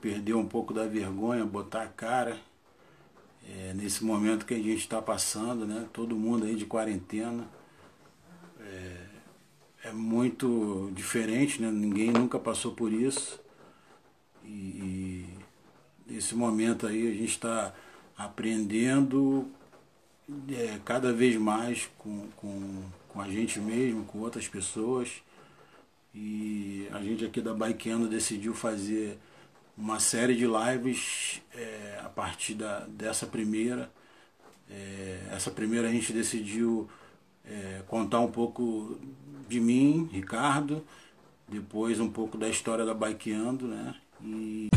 perder um pouco da vergonha, botar a cara é, nesse momento que a gente está passando, né? Todo mundo aí de quarentena. É, é, muito diferente, né? Ninguém nunca passou por isso. E, e nesse momento aí a gente está aprendendo é, cada vez mais com, com, com a gente mesmo, com outras pessoas. E a gente aqui da Bikeando decidiu fazer uma série de lives é, a partir da, dessa primeira. É, essa primeira a gente decidiu é, contar um pouco de mim, Ricardo, depois um pouco da história da Bikeando, né? E...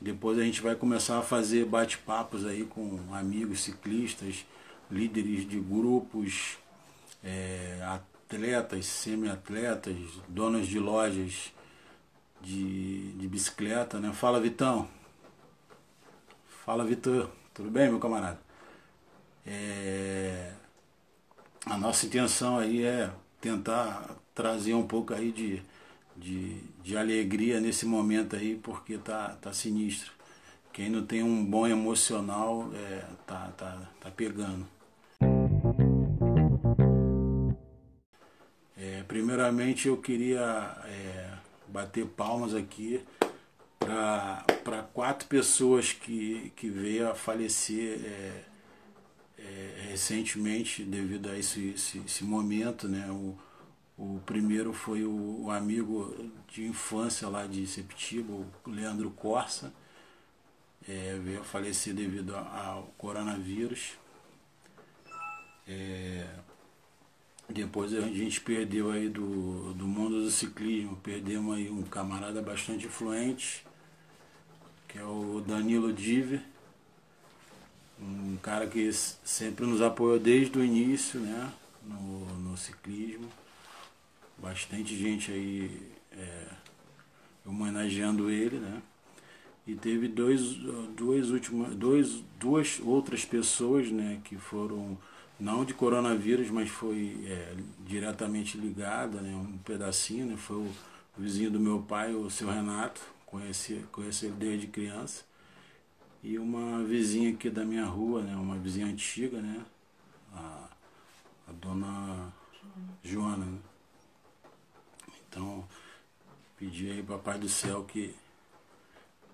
depois a gente vai começar a fazer bate-papos aí com amigos ciclistas, líderes de grupos, é, atletas, semi-atletas, donos de lojas de, de bicicleta, né? Fala Vitão. Fala Vitor. Tudo bem, meu camarada? É... A nossa intenção aí é tentar trazer um pouco aí de, de, de alegria nesse momento aí, porque tá, tá sinistro. Quem não tem um bom emocional é, tá, tá, tá pegando. É, primeiramente eu queria é, bater palmas aqui para quatro pessoas que, que veio a falecer é, é, recentemente devido a esse, esse, esse, momento. Né? O, o primeiro foi o, o, amigo de infância lá de Septiba, o Leandro Corsa, é, veio a falecer devido ao coronavírus. É, depois a gente perdeu aí do, do mundo do ciclismo, perdemos aí um camarada bastante influente, que é o Danilo Diver, um cara que sempre nos apoiou desde o início, né, no, no ciclismo. Bastante gente aí é, homenageando ele, né. E teve dois, duas, últimas, dois, duas outras pessoas, né, que foram não de coronavírus, mas foi é, diretamente ligada, né, um pedacinho, né, foi o vizinho do meu pai, o seu Renato, conheci, conheci ele desde criança, e uma vizinha aqui da minha rua, né, uma vizinha antiga, né, a, a dona Joana. Né. Então, pedi aí Papai do Céu que,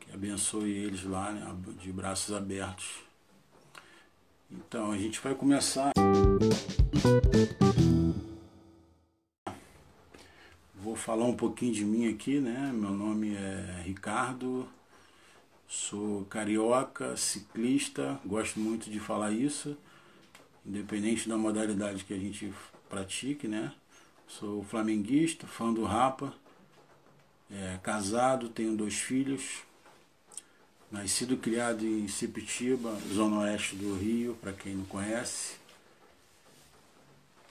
que abençoe eles lá, né, de braços abertos. Então, a gente vai começar. Vou falar um pouquinho de mim aqui, né? Meu nome é Ricardo, sou carioca, ciclista, gosto muito de falar isso, independente da modalidade que a gente pratique, né? Sou flamenguista, fã do Rapa, é, casado, tenho dois filhos, Nascido e criado em Sepitiba, zona oeste do Rio, para quem não conhece.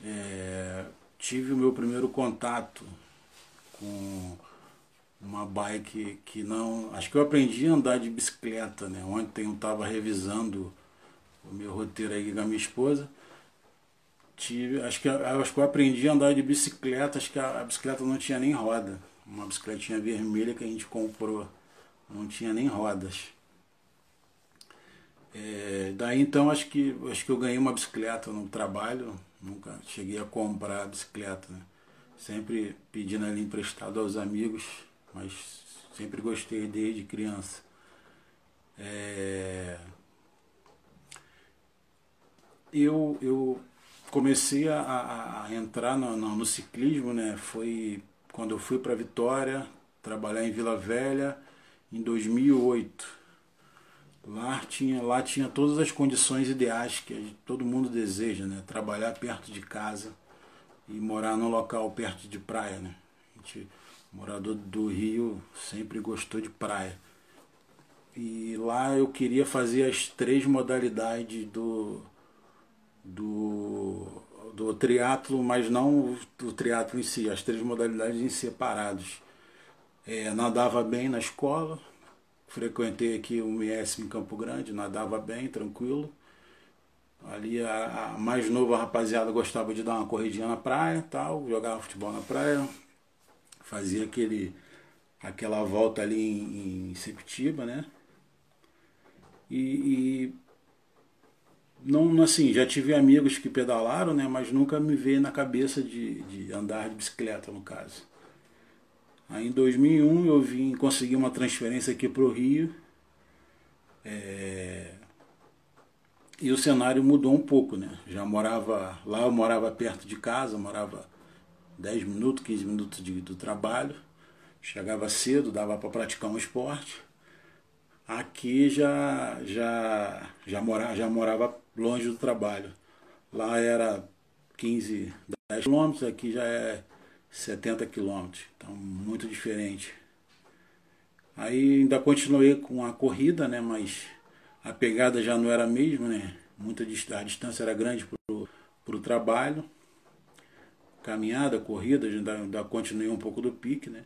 É, tive o meu primeiro contato com uma bike que não. Acho que eu aprendi a andar de bicicleta, né? Ontem eu estava revisando o meu roteiro aí com a minha esposa. Tive, acho que, acho que eu aprendi a andar de bicicleta, acho que a, a bicicleta não tinha nem roda. Uma bicicletinha vermelha que a gente comprou não tinha nem rodas. É, daí então acho que acho que eu ganhei uma bicicleta no trabalho, nunca cheguei a comprar a bicicleta, né? sempre pedindo ali emprestado aos amigos, mas sempre gostei desde criança. É, eu, eu comecei a, a entrar no, no, no, ciclismo, né? Foi quando eu fui para Vitória, trabalhar em Vila Velha em 2008. Lá tinha, lá tinha todas as condições ideais que todo mundo deseja, né? Trabalhar perto de casa e morar num local perto de praia, né? A gente, morador do Rio, sempre gostou de praia. E lá eu queria fazer as três modalidades do do, do triatlo, mas não o triatlo em si, as três modalidades em separados. É, nadava bem na escola, frequentei aqui o MS em Campo Grande, nadava bem, tranquilo. Ali a, a mais nova rapaziada gostava de dar uma corridinha na praia tal, jogava futebol na praia, fazia aquele, aquela volta ali em, em Septiba, né? E, e, não assim, já tive amigos que pedalaram, né? Mas nunca me veio na cabeça de, de andar de bicicleta, no caso. Aí em 2001 eu vim conseguir uma transferência aqui para o Rio. É... E o cenário mudou um pouco, né? Já morava lá, eu morava perto de casa, morava 10 minutos, 15 minutos de, do trabalho. Chegava cedo, dava para praticar um esporte. Aqui já já já morava, já morava longe do trabalho. Lá era 15, 10 quilômetros, aqui já é 70 quilômetros, então muito diferente. Aí ainda continuei com a corrida, né, mas a pegada já não era a mesma, né? Muita a distância era grande para o trabalho. Caminhada, corrida, ainda, ainda continuei um pouco do pique, né?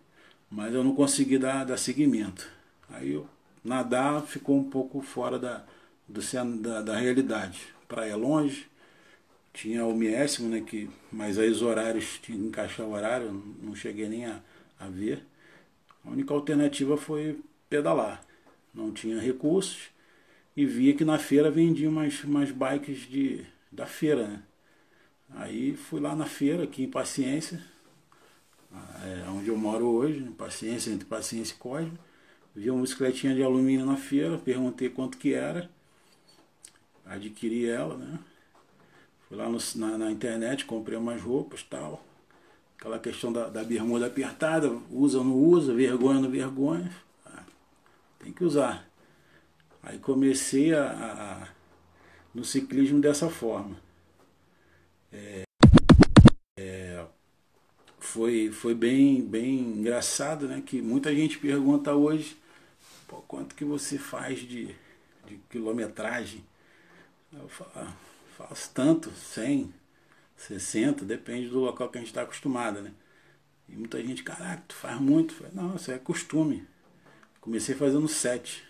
Mas eu não consegui dar, dar seguimento. Aí eu, nadar ficou um pouco fora da, do, da, da realidade. Praia longe, tinha o miésimo, né, que, mas aí os horários, tinha que encaixar o horário, não cheguei nem a, a ver. A única alternativa foi pedalar. Não tinha recursos e via que na feira vendiam umas, umas bikes de, da feira, né? Aí fui lá na feira, aqui em Paciência, é, onde eu moro hoje, em Paciência, entre Paciência e Cosme. Vi uma bicicletinha de alumínio na feira, perguntei quanto que era, adquiri ela, né? Fui lá no, na, na, internet, comprei umas roupas tal. Aquela questão da, da bermuda apertada, usa ou não usa, vergonha ou não vergonha. Ah, tem que usar. Aí comecei a, a, no ciclismo dessa forma. É, é, foi, foi bem, bem engraçado, né? Que muita gente pergunta hoje quanto que você faz de, de quilometragem. Eu falo, faço tanto, 100, 60, depende do local que a gente está acostumado, né? E muita gente, caraca, tu faz muito. Falei, não, isso é costume. Comecei fazendo 7.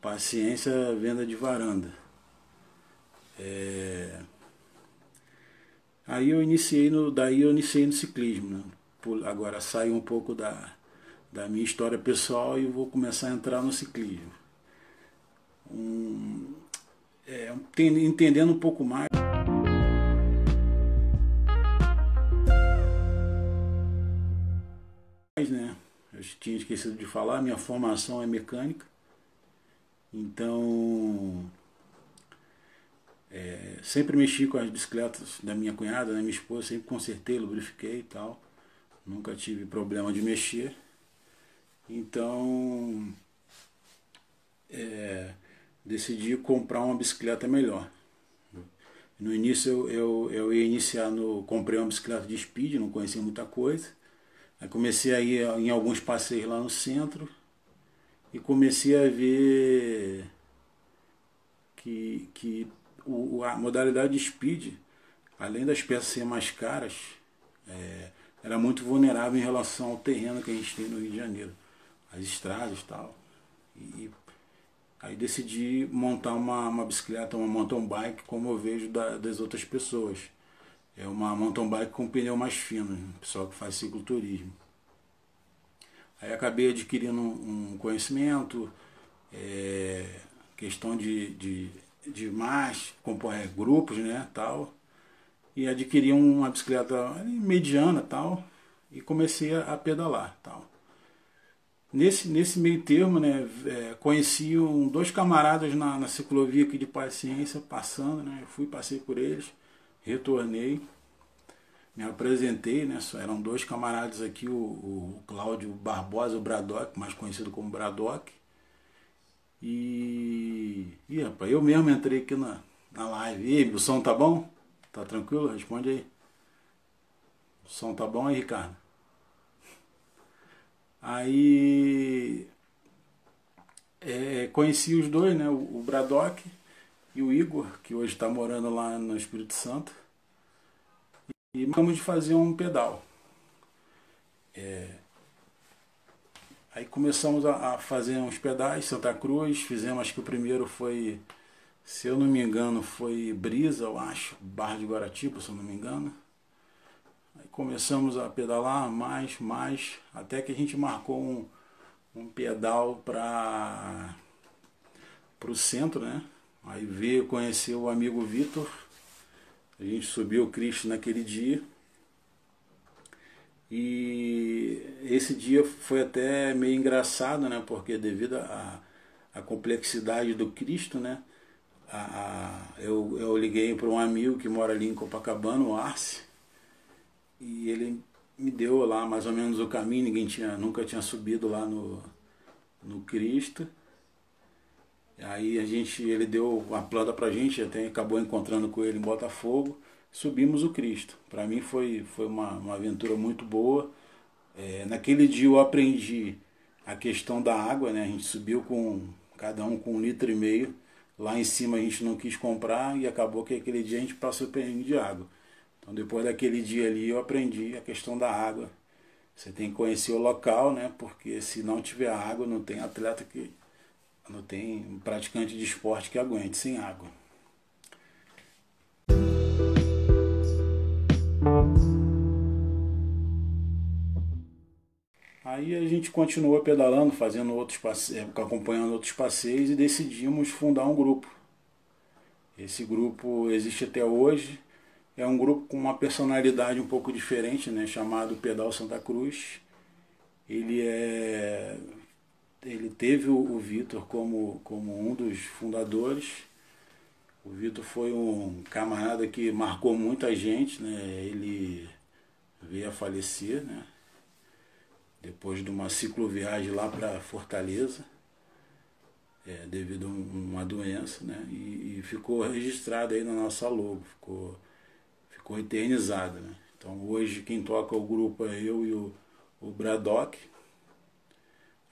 Paciência, venda de varanda. É... Aí eu iniciei no, daí eu iniciei no ciclismo. Né? Agora saio um pouco da, da minha história pessoal e vou começar a entrar no ciclismo. Um, é, entendendo um pouco mais. Né? Eu tinha esquecido de falar, minha formação é mecânica. Então, é, sempre mexi com as bicicletas da minha cunhada, da minha esposa, sempre consertei, lubrifiquei e tal. Nunca tive problema de mexer. Então, é, decidi comprar uma bicicleta melhor. No início eu, eu, eu ia iniciar no. comprei uma bicicleta de speed, não conhecia muita coisa. Aí comecei a ir em alguns passeios lá no centro e comecei a ver que, que o, a modalidade de speed, além das peças serem mais caras, é, era muito vulnerável em relação ao terreno que a gente tem no Rio de Janeiro, as estradas e tal. E Aí decidi montar uma, uma bicicleta, uma mountain bike, como eu vejo da, das outras pessoas. É uma mountain bike com pneu mais fino, pessoal que faz cicloturismo. Aí acabei adquirindo um, conhecimento, é, questão de, de, de mais, compor é, grupos, né, tal. E adquiri uma bicicleta mediana, tal, e comecei a pedalar, tal. Nesse, nesse meio termo, né, é, conheci um, dois camaradas na, na ciclovia aqui de Paciência, passando, né, fui, passei por eles, retornei, me apresentei, né, eram dois camaradas aqui, o, o Cláudio Barbosa, o Bradock, mais conhecido como Bradock, e, e rapaz, eu mesmo entrei aqui na, na live, e o som tá bom? Tá tranquilo? Responde aí. O som tá bom aí, Ricardo? Aí é, conheci os dois, né? O, Bradock e o Igor, que hoje está morando lá no Espírito Santo. E marcamos de fazer um pedal. É, aí começamos a, a, fazer uns pedais, Santa Cruz, fizemos, acho que o primeiro foi Se eu não me engano, foi Brisa, eu acho, Barra de Guaratiba, se eu não me engano. Começamos a pedalar mais, mais, até que a gente marcou um, um pedal para o centro, né? Aí veio conhecer o amigo Vitor. A gente subiu o Cristo naquele dia. E esse dia foi até meio engraçado, né? Porque devido à a, a, complexidade do Cristo, né? A, a, eu, eu liguei para um amigo que mora ali em Copacabana, o Arce, e ele me deu lá mais ou menos o caminho, ninguém tinha, nunca tinha subido lá no, no Cristo. Aí a gente, ele deu uma planta pra gente, até acabou encontrando com ele em Botafogo, subimos o Cristo. Para mim foi, foi uma, uma aventura muito boa. É, naquele dia eu aprendi a questão da água, né? A gente subiu com cada um com um litro e meio. Lá em cima a gente não quis comprar e acabou que aquele dia a gente passou perrengue de água. Então depois daquele dia ali eu aprendi a questão da água. Você tem que conhecer o local, né? Porque se não tiver água, não tem atleta que não tem praticante de esporte que aguente sem água. Aí a gente continuou pedalando, fazendo outros passeios, acompanhando outros passeios e decidimos fundar um grupo. Esse grupo existe até hoje. É um grupo com uma personalidade um pouco diferente, né, chamado Pedal Santa Cruz. Ele é ele teve o, o Vitor como, como um dos fundadores. O Vitor foi um camarada que marcou muita gente, né? Ele veio a falecer, né? Depois de uma cicloviagem lá para Fortaleza, é, devido a uma doença, né? E, e, ficou registrado aí na nossa logo, ficou, ficou eternizado, né? Então hoje quem toca o grupo é eu e o, o Braddock,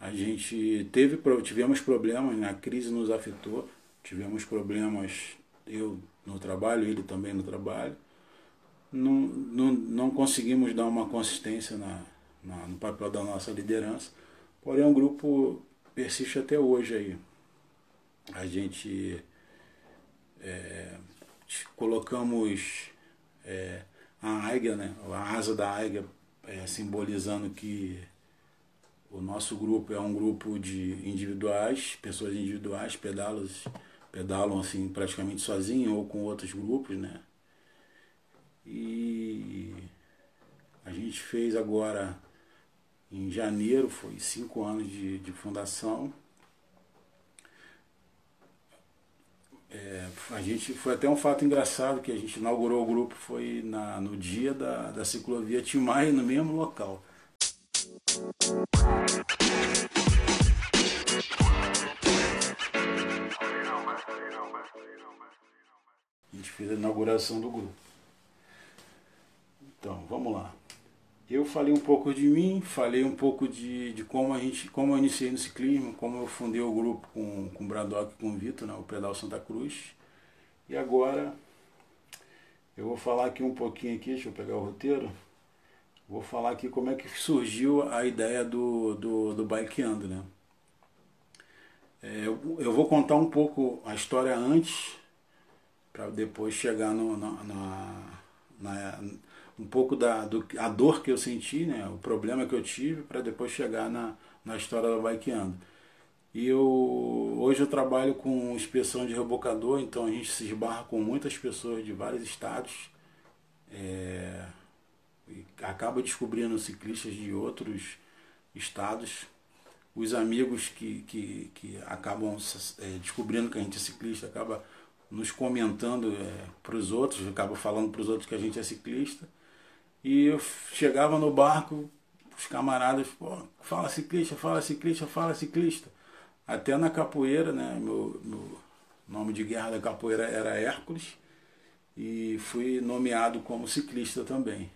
a gente teve, tivemos problemas, né? a crise nos afetou, tivemos problemas, eu no trabalho, ele também no trabalho. Não, não, não conseguimos dar uma consistência na, na, no papel da nossa liderança, porém o grupo persiste até hoje aí. A gente é, colocamos é, a águia, né? a asa da águia é, simbolizando que o nosso grupo é um grupo de individuais, pessoas individuais, pedalam, pedalam assim praticamente sozinho ou com outros grupos, né? E a gente fez agora em janeiro, foi cinco anos de, de fundação. É, a gente foi até um fato engraçado que a gente inaugurou o grupo foi na, no dia da, da ciclovia Timai, no mesmo local. A gente fez a inauguração do grupo. Então, vamos lá. Eu falei um pouco de mim, falei um pouco de, de como a gente, como eu iniciei no ciclismo, como eu fundei o grupo com, com o Bradock e com o Vitor, né, o Pedal Santa Cruz. E agora eu vou falar aqui um pouquinho aqui, deixa eu pegar o roteiro. Vou falar aqui como é que surgiu a ideia do, do, do bikeando, né? É, eu, eu vou contar um pouco a história antes, para depois chegar no, na, na, na, um pouco da do, a dor que eu senti, né? O problema que eu tive, para depois chegar na, na história do bikeando. E eu, hoje eu trabalho com inspeção de rebocador, então a gente se esbarra com muitas pessoas de vários estados. É, acaba descobrindo ciclistas de outros estados, os amigos que, que, que acabam é, descobrindo que a gente é ciclista, acaba nos comentando é, para os outros, acaba falando para os outros que a gente é ciclista. E eu chegava no barco, os camaradas, pô, fala ciclista, fala ciclista, fala ciclista. Até na capoeira, né? Meu, meu nome de guerra da capoeira era Hércules e fui nomeado como ciclista também.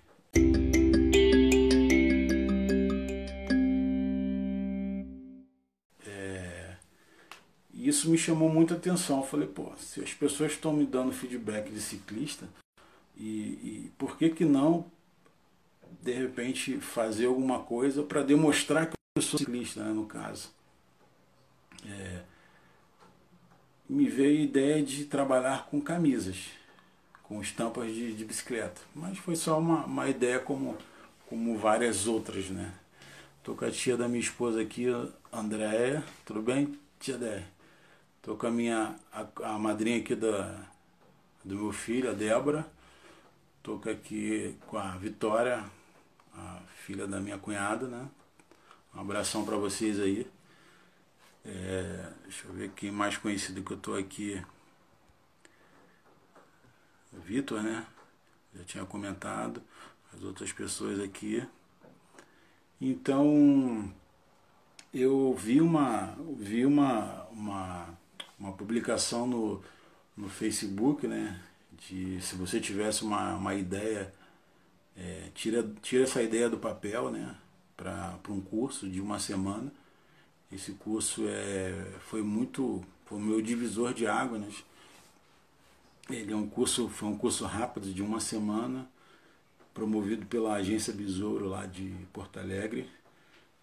isso me chamou muita atenção. Eu falei, pô, se as pessoas estão me dando feedback de ciclista, e, e por que que não, de repente, fazer alguma coisa para demonstrar que eu sou ciclista, né, no caso. É, me veio a ideia de trabalhar com camisas, com estampas de, de bicicleta. Mas foi só uma, uma ideia como, como várias outras, né? Tô com a tia da minha esposa aqui, Andréia. Tudo bem, tia Dé? Tô com a minha a, a madrinha aqui da, do meu filho, a Débora. Tô aqui com a Vitória, a filha da minha cunhada, né? Um abração para vocês aí. É, deixa eu ver quem mais conhecido que eu tô aqui. Vitor, né? Já tinha comentado. As outras pessoas aqui. Então eu vi uma, vi uma, uma, uma publicação no, no Facebook, né? De se você tivesse uma, uma ideia, é, tira, tira essa ideia do papel, né? Para um curso de uma semana. Esse curso é, foi muito, foi o meu divisor de águas. Né? Ele é um curso, foi um curso rápido de uma semana promovido pela agência Besouro lá de Porto Alegre,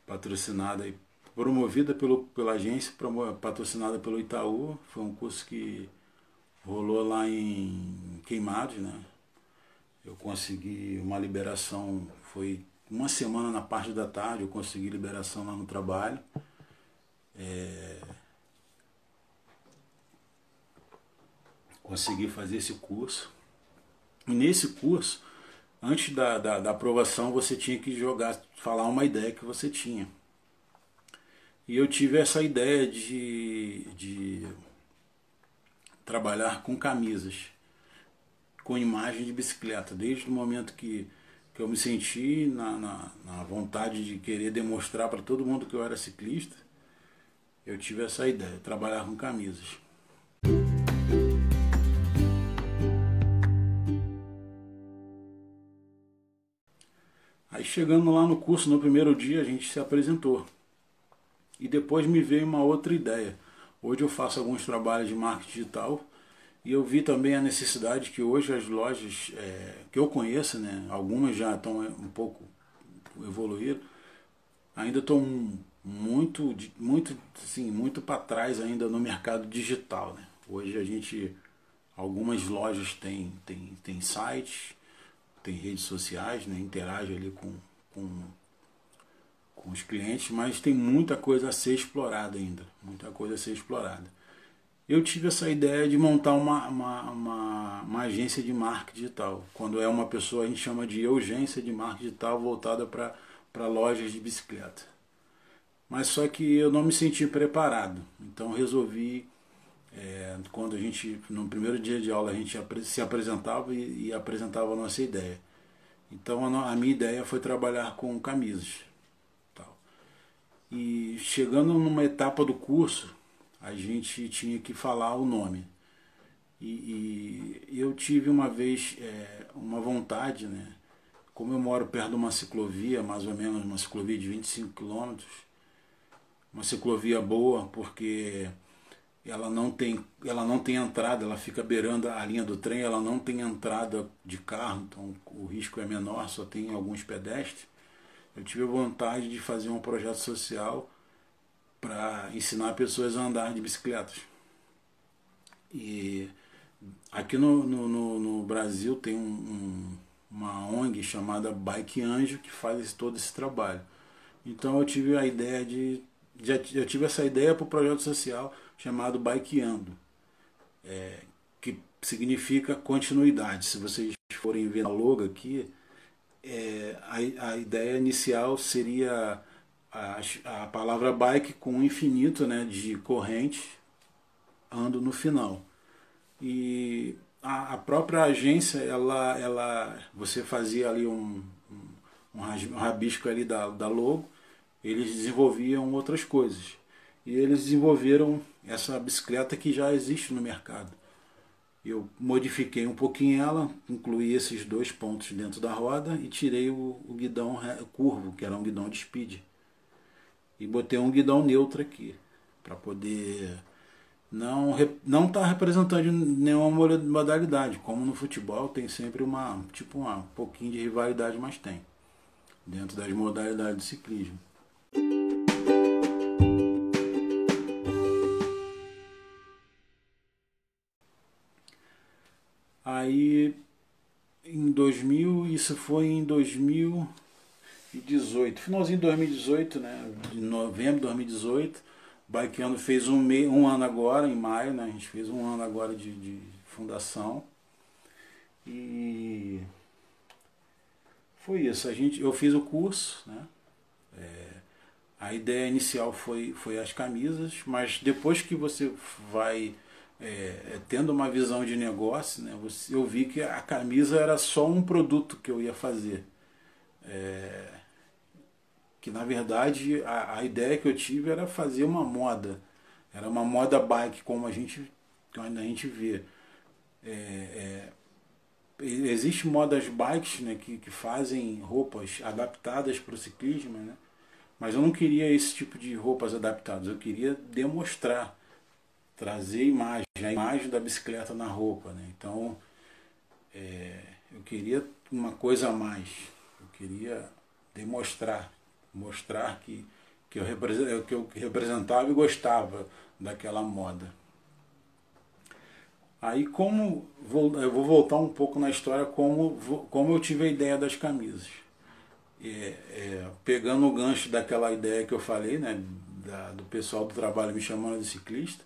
patrocinada e promovida pelo, pela agência, patrocinada pelo Itaú. Foi um curso que rolou lá em Queimados, né? Eu consegui uma liberação, foi uma semana na parte da tarde, eu consegui liberação lá no trabalho. É... Consegui fazer esse curso. E nesse curso antes da, da, da, aprovação você tinha que jogar, falar uma ideia que você tinha. E eu tive essa ideia de, de trabalhar com camisas, com imagem de bicicleta, desde o momento que, que eu me senti na, na, na vontade de querer demonstrar para todo mundo que eu era ciclista, eu tive essa ideia, trabalhar com camisas. Aí chegando lá no curso, no primeiro dia, a gente se apresentou. E depois me veio uma outra ideia. Hoje eu faço alguns trabalhos de marketing digital e eu vi também a necessidade que hoje as lojas é, que eu conheço, né, algumas já estão um pouco evoluídas, ainda estão muito, muito, assim, muito para trás ainda no mercado digital. Né? Hoje a gente, algumas lojas têm, têm, têm sites, tem redes sociais, né, interage ali com, com, com os clientes, mas tem muita coisa a ser explorada ainda, muita coisa a ser explorada. Eu tive essa ideia de montar uma, uma, uma, uma agência de marketing digital. Quando é uma pessoa, a gente chama de urgência de marketing digital voltada para lojas de bicicleta. Mas só que eu não me senti preparado, então resolvi é, quando a gente, no primeiro dia de aula, a gente se apresentava e, e apresentava a nossa ideia. Então a, a, minha ideia foi trabalhar com camisas. E chegando numa etapa do curso, a gente tinha que falar o nome. E, e eu tive uma vez é, uma vontade, né? Como eu moro perto de uma ciclovia, mais ou menos uma ciclovia de 25 quilômetros, uma ciclovia boa, porque ela não tem ela não tem entrada ela fica beirando a linha do trem ela não tem entrada de carro então o risco é menor só tem alguns pedestres eu tive a vontade de fazer um projeto social para ensinar pessoas a andar de bicicletas e aqui no, no, no, no Brasil tem um, um, uma ONG chamada Bike Anjo que faz todo esse trabalho então eu tive a ideia de já, eu tive essa ideia para o projeto social chamado Bikeando, é, que significa continuidade. Se vocês forem ver a logo aqui, é, a, a ideia inicial seria a, a palavra bike com um infinito né, de corrente ando no final. E a, a, própria agência, ela, ela, você fazia ali um, um, um rabisco ali da, da logo, eles desenvolviam outras coisas. E eles desenvolveram essa bicicleta que já existe no mercado. Eu modifiquei um pouquinho ela, incluí esses dois pontos dentro da roda e tirei o, o guidão curvo, que era um guidão de speed. E botei um guidão neutro aqui, para poder não não tá representando nenhuma modalidade, como no futebol tem sempre uma tipo uma um pouquinho de rivalidade, mas tem dentro das modalidades de ciclismo. Aí em 2000, isso foi em 2018, finalzinho de 2018, né? De novembro de 2018. Bikeando fez um, me, um ano agora, em maio, né? A gente fez um ano agora de, de fundação. E foi isso. A gente, eu fiz o curso, né? É, a ideia inicial foi, foi as camisas, mas depois que você vai é, é, tendo uma visão de negócio, né, eu vi que a camisa era só um produto que eu ia fazer. É, que na verdade a, a, ideia que eu tive era fazer uma moda. Era uma moda bike, como a gente, como a gente vê. É, é, Existem modas bikes né, que, que fazem roupas adaptadas para o ciclismo, né? mas eu não queria esse tipo de roupas adaptadas, eu queria demonstrar trazer imagem, a imagem da bicicleta na roupa. Né? Então, é, eu queria uma coisa a mais. Eu queria demonstrar, mostrar que, que, eu, que eu representava e gostava daquela moda. Aí como eu vou voltar um pouco na história como, como eu tive a ideia das camisas. É, é, pegando o gancho daquela ideia que eu falei, né, da, do pessoal do trabalho me chamando de ciclista,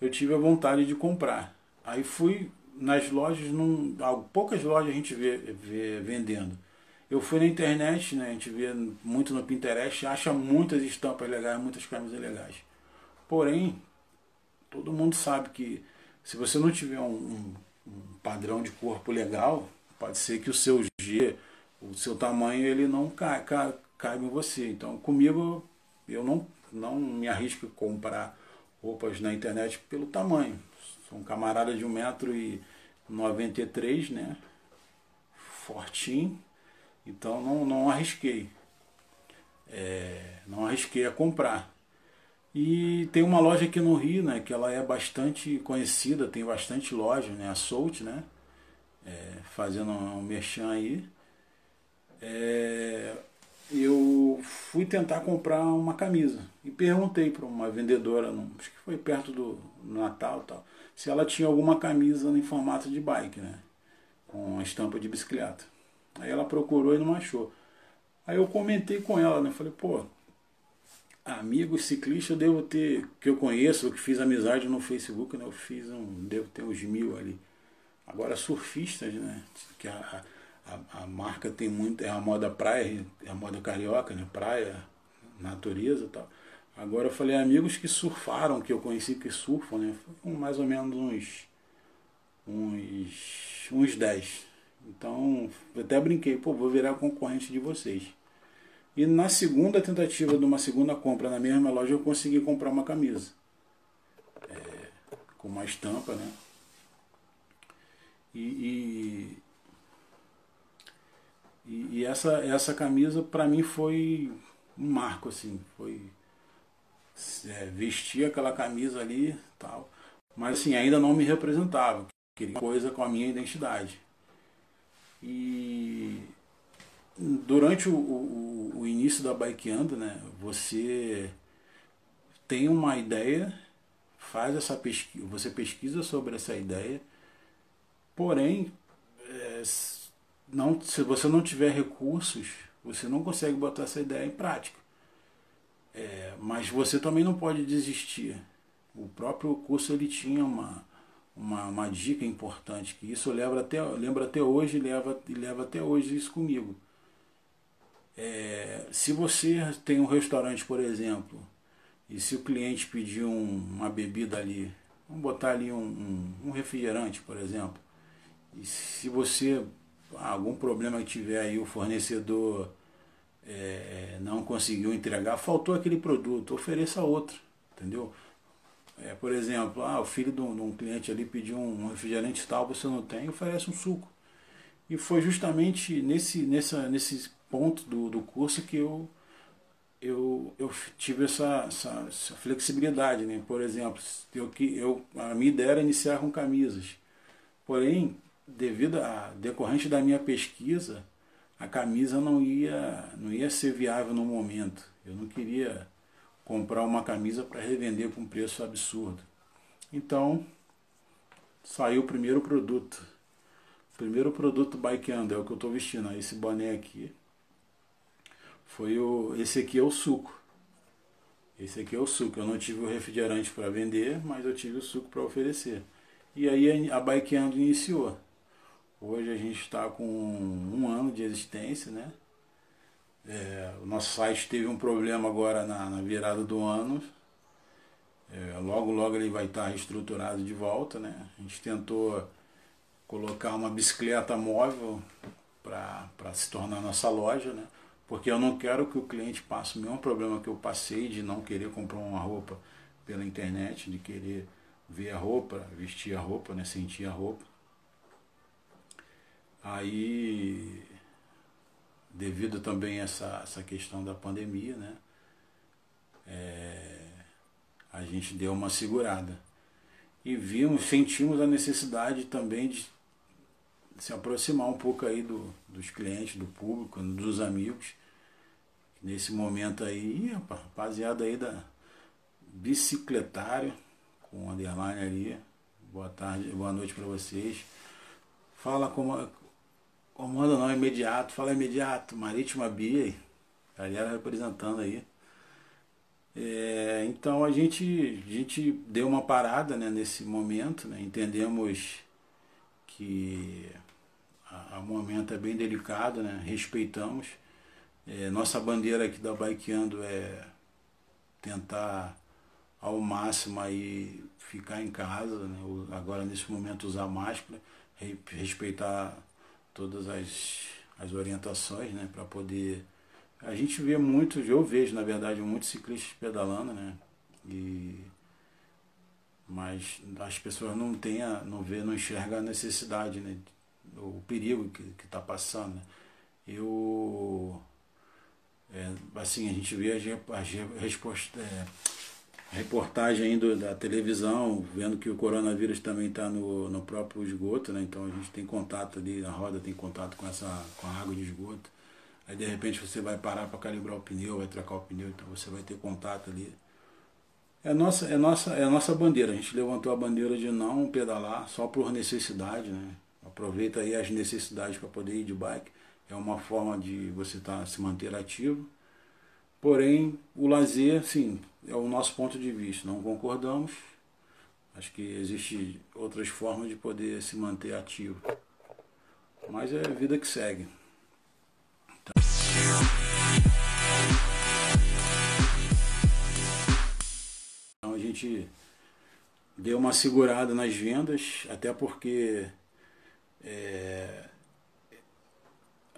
eu tive a vontade de comprar. Aí fui nas lojas, num, poucas lojas a gente vê, vê vendendo. Eu fui na internet, né, a gente vê muito no Pinterest, acha muitas estampas legais, muitas camisas legais. Porém, todo mundo sabe que se você não tiver um, um, um padrão de corpo legal, pode ser que o seu G, o seu tamanho, ele não caiba ca, caiba em você. Então, comigo, eu não, não me arrisco a comprar roupas na internet pelo tamanho. Sou um camarada de 1,93m, né? Fortinho. Então não, não arrisquei. É, não arrisquei a comprar. E tem uma loja aqui no Rio, né? Que ela é bastante conhecida, tem bastante loja, né? A Soult, né? É, fazendo um merchan aí. É, eu fui tentar comprar uma camisa e perguntei para uma vendedora, acho que foi perto do Natal tal, se ela tinha alguma camisa em formato de bike, né? Com estampa de bicicleta. Aí ela procurou e não achou. Aí eu comentei com ela, né? Falei, pô, amigos ciclistas eu devo ter, que eu conheço, que fiz amizade no Facebook, né? Eu fiz um, devo ter uns mil ali. Agora surfistas, né? Que a, a, a, marca tem muito, é a moda praia, é a moda carioca, né? Praia, natureza e tal. Agora eu falei amigos que surfaram, que eu conheci que surfam, né? Foi mais ou menos uns uns uns 10. Então, eu até brinquei, pô, vou virar concorrente de vocês. E na segunda tentativa de uma segunda compra na mesma loja eu consegui comprar uma camisa. É, com uma estampa, né? E, e e, e essa, essa camisa para mim foi um marco, assim, foi é, vestir aquela camisa ali tal. Mas assim, ainda não me representava, queria coisa com a minha identidade. E durante o, o, o início da Bikeando, né, você tem uma ideia, faz essa pesquisa, você pesquisa sobre essa ideia, porém é, não, se você não tiver recursos, você não consegue botar essa ideia em prática. É, mas você também não pode desistir. O próprio curso ele tinha uma, uma, uma dica importante, que isso lembra até, lembra até hoje leva, leva até hoje isso comigo. É, se você tem um restaurante, por exemplo, e se o cliente pedir um, uma bebida ali, vamos botar ali um, um, um refrigerante, por exemplo, e se você algum problema que tiver aí, o fornecedor é, não conseguiu entregar, faltou aquele produto, ofereça outro, entendeu? É, por exemplo, ah, o filho de um, de um cliente ali pediu um refrigerante tal, você não tem, oferece um suco. E foi justamente nesse, nessa, nesse ponto do, do curso que eu, eu, eu tive essa, essa, essa flexibilidade. Né? Por exemplo, eu, eu, a minha ideia era iniciar com camisas. Porém, devido a decorrente da minha pesquisa, a camisa não ia, não ia ser viável no momento. Eu não queria comprar uma camisa para revender com um preço absurdo. Então, saiu o primeiro produto. primeiro produto Bikeando, é o que eu estou vestindo, esse boné aqui. Foi o. Esse aqui é o suco. Esse aqui é o suco. Eu não tive o refrigerante para vender, mas eu tive o suco para oferecer. E aí a Bikeando iniciou. Hoje a gente está com um ano de existência, né? É, o nosso site teve um problema agora na, na virada do ano. É, logo, logo ele vai estar reestruturado de volta, né? A gente tentou colocar uma bicicleta móvel para se tornar nossa loja, né? Porque eu não quero que o cliente passe o mesmo problema que eu passei de não querer comprar uma roupa pela internet, de querer ver a roupa, vestir a roupa, né? Sentir a roupa. Aí devido também a essa, essa questão da pandemia, né? É, a gente deu uma segurada. E vimos, sentimos a necessidade também de se aproximar um pouco aí do, dos clientes, do público, dos amigos. Nesse momento aí, rapaziada aí da bicicletário, com underline ali. Boa tarde, boa noite para vocês. Fala como, Comanda não, imediato, fala imediato, Marítima Bia, galera representando aí. É, então a gente, a gente deu uma parada né, nesse momento, né, entendemos que o momento é bem delicado, né, respeitamos. É, nossa bandeira aqui da Bikeando é tentar ao máximo aí ficar em casa, né, agora nesse momento usar máscara, respeitar todas as, as orientações, né, para poder. A gente vê muitos, eu vejo na verdade muitos ciclistas pedalando, né, e mas as pessoas não têm, a, não vê, não enxergam a necessidade, né, o perigo que está passando. Né. Eu é, assim, a gente vê as, as respostas, é, reportagem ainda da televisão, vendo que o coronavírus também está no, no próprio esgoto, né? Então a gente tem contato ali, a roda tem contato com essa com a água de esgoto. Aí de repente você vai parar para calibrar o pneu, vai trocar o pneu, então você vai ter contato ali. É nossa, é nossa, é nossa bandeira. A gente levantou a bandeira de não pedalar só por necessidade, né? Aproveita aí as necessidades para poder ir de bike. É uma forma de você tá, se manter ativo Porém, o lazer, sim, é o nosso ponto de vista. Não concordamos. Acho que existem outras formas de poder se manter ativo. Mas é a vida que segue. Então a gente deu uma segurada nas vendas, até porque é,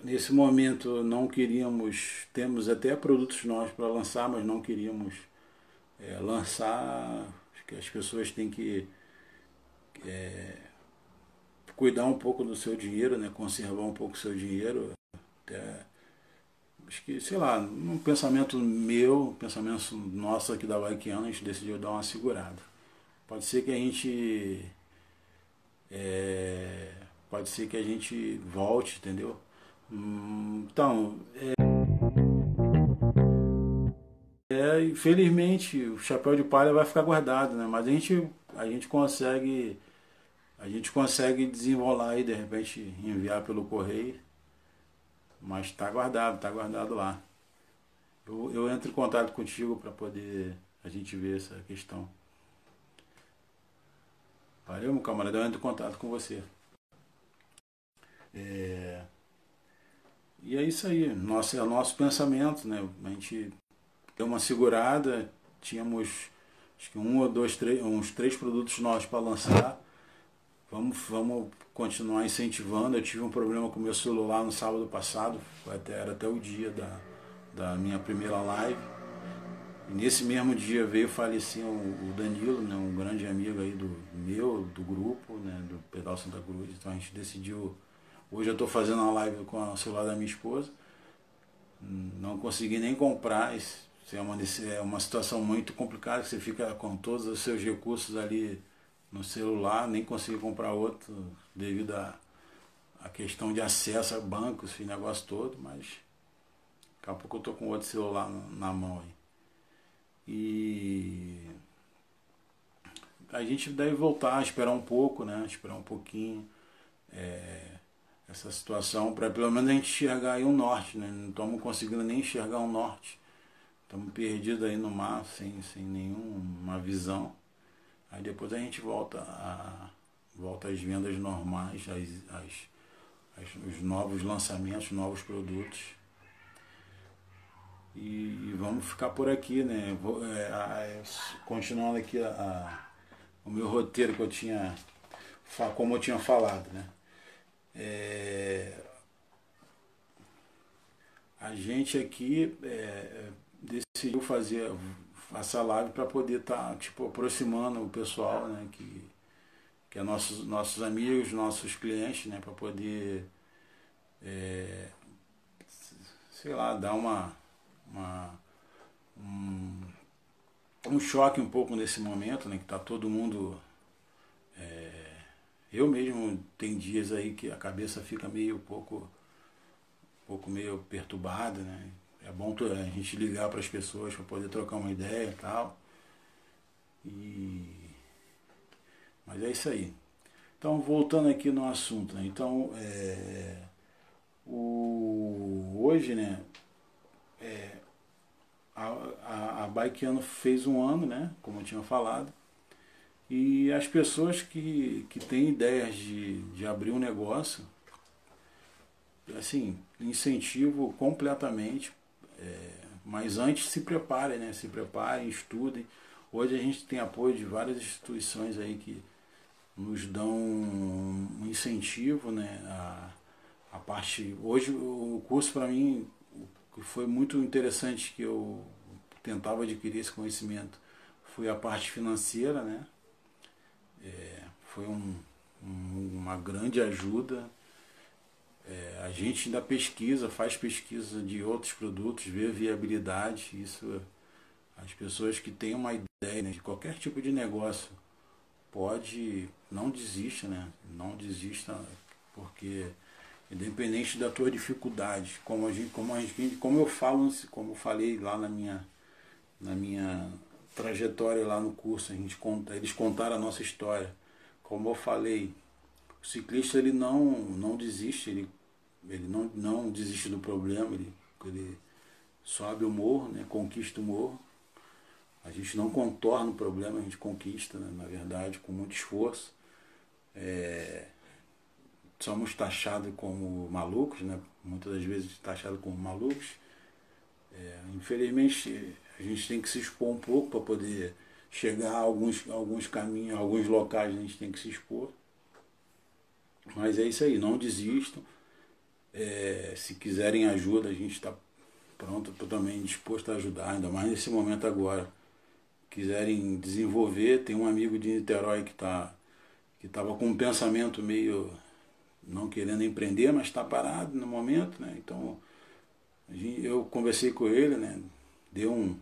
Nesse momento não queríamos, temos até produtos novos para lançar, mas não queríamos é, lançar, que as pessoas têm que é, cuidar um pouco do seu dinheiro, né, conservar um pouco o seu dinheiro. Até, acho que, sei lá, um pensamento meu, um pensamento nosso aqui da Bikeana, a gente decidiu dar uma segurada. Pode ser que a gente. É, pode ser que a gente volte, entendeu? Então, é, é, infelizmente o chapéu de palha vai ficar guardado, né? Mas a gente, a gente consegue a gente consegue desenrolar e de repente enviar pelo correio, mas está guardado, está guardado lá. Eu, eu entro em contato contigo para poder a gente ver essa questão. Valeu, meu camarada, eu entro em contato com você. É... E é isso aí, nosso, é o nosso pensamento, né? A gente deu uma segurada, tínhamos acho que um ou dois, três, uns três produtos novos para lançar. Vamos, vamos continuar incentivando. Eu tive um problema com meu celular no sábado passado, até, era até o dia da, da minha primeira live. E nesse mesmo dia veio falecer o Danilo, né, um grande amigo aí do meu, do grupo, né, do Pedal Santa Cruz. Então a gente decidiu Hoje eu estou fazendo uma live com o celular da minha esposa. Não consegui nem comprar. Isso é uma, é uma situação muito complicada. Você fica com todos os seus recursos ali no celular, nem consegui comprar outro devido a, a questão de acesso a bancos, esse negócio todo, mas daqui a pouco eu estou com outro celular na mão aí. E a gente deve voltar, esperar um pouco, né? Esperar um pouquinho. É, essa situação para pelo menos a gente enxergar aí um norte, né? Não estamos conseguindo nem enxergar um norte. Estamos perdidos aí no mar, sem, sem nenhuma visão. Aí depois a gente volta a volta às vendas normais, às, às os novos lançamentos, novos produtos. E, e, vamos ficar por aqui, né? Vou, é, é, continuando aqui a, a, o meu roteiro que eu tinha, como eu tinha falado, né? É, a gente aqui é, decidiu fazer essa live para poder estar tá, tipo, aproximando o pessoal, né? Que, que é nossos, nossos amigos, nossos clientes, né? Para poder, é, sei lá, dar uma, uma um, um choque um pouco nesse momento, né? Que tá todo mundo é, eu mesmo tem dias aí que a cabeça fica meio pouco, pouco meio perturbada, né? É bom a gente ligar para as pessoas para poder trocar uma ideia e tal. E... Mas é isso aí. Então, voltando aqui no assunto, né? Então, é... o... hoje, né? É... A, a, a Bikeano fez um ano, né? Como eu tinha falado. E as pessoas que, que têm ideias de, de abrir um negócio, assim, incentivo completamente, é, mas antes se preparem, né? Se preparem, estudem. Hoje a gente tem apoio de várias instituições aí que nos dão um incentivo, né? A, a parte. Hoje o curso para mim foi muito interessante que eu tentava adquirir esse conhecimento foi a parte financeira, né? É, foi um, um, uma grande ajuda. É, a gente ainda pesquisa, faz pesquisa de outros produtos, vê viabilidade. Isso, as pessoas que têm uma ideia né, de qualquer tipo de negócio, pode, não desista, né? Não desista, porque independente da tua dificuldade, como a gente, como a gente, como eu falo, como eu falei lá na minha, na minha trajetória lá no curso, a gente conta, eles contaram a nossa história. Como eu falei, o ciclista ele não, não desiste, ele, ele não, não desiste do problema, ele, ele sobe o morro, né, conquista o morro. A gente não contorna o problema, a gente conquista, né, na verdade, com muito esforço. É, somos taxados como malucos, né, muitas das vezes taxados como malucos. É, infelizmente, a gente tem que se expor um pouco para poder chegar a alguns, alguns caminhos, alguns locais a gente tem que se expor. Mas é isso aí, não desistam. É, se quiserem ajuda, a gente está pronto, também disposto a ajudar, ainda mais nesse momento agora. Quiserem desenvolver, tem um amigo de Niterói que está que estava com um pensamento meio não querendo empreender, mas está parado no momento, né? Então eu conversei com ele, né? Deu um,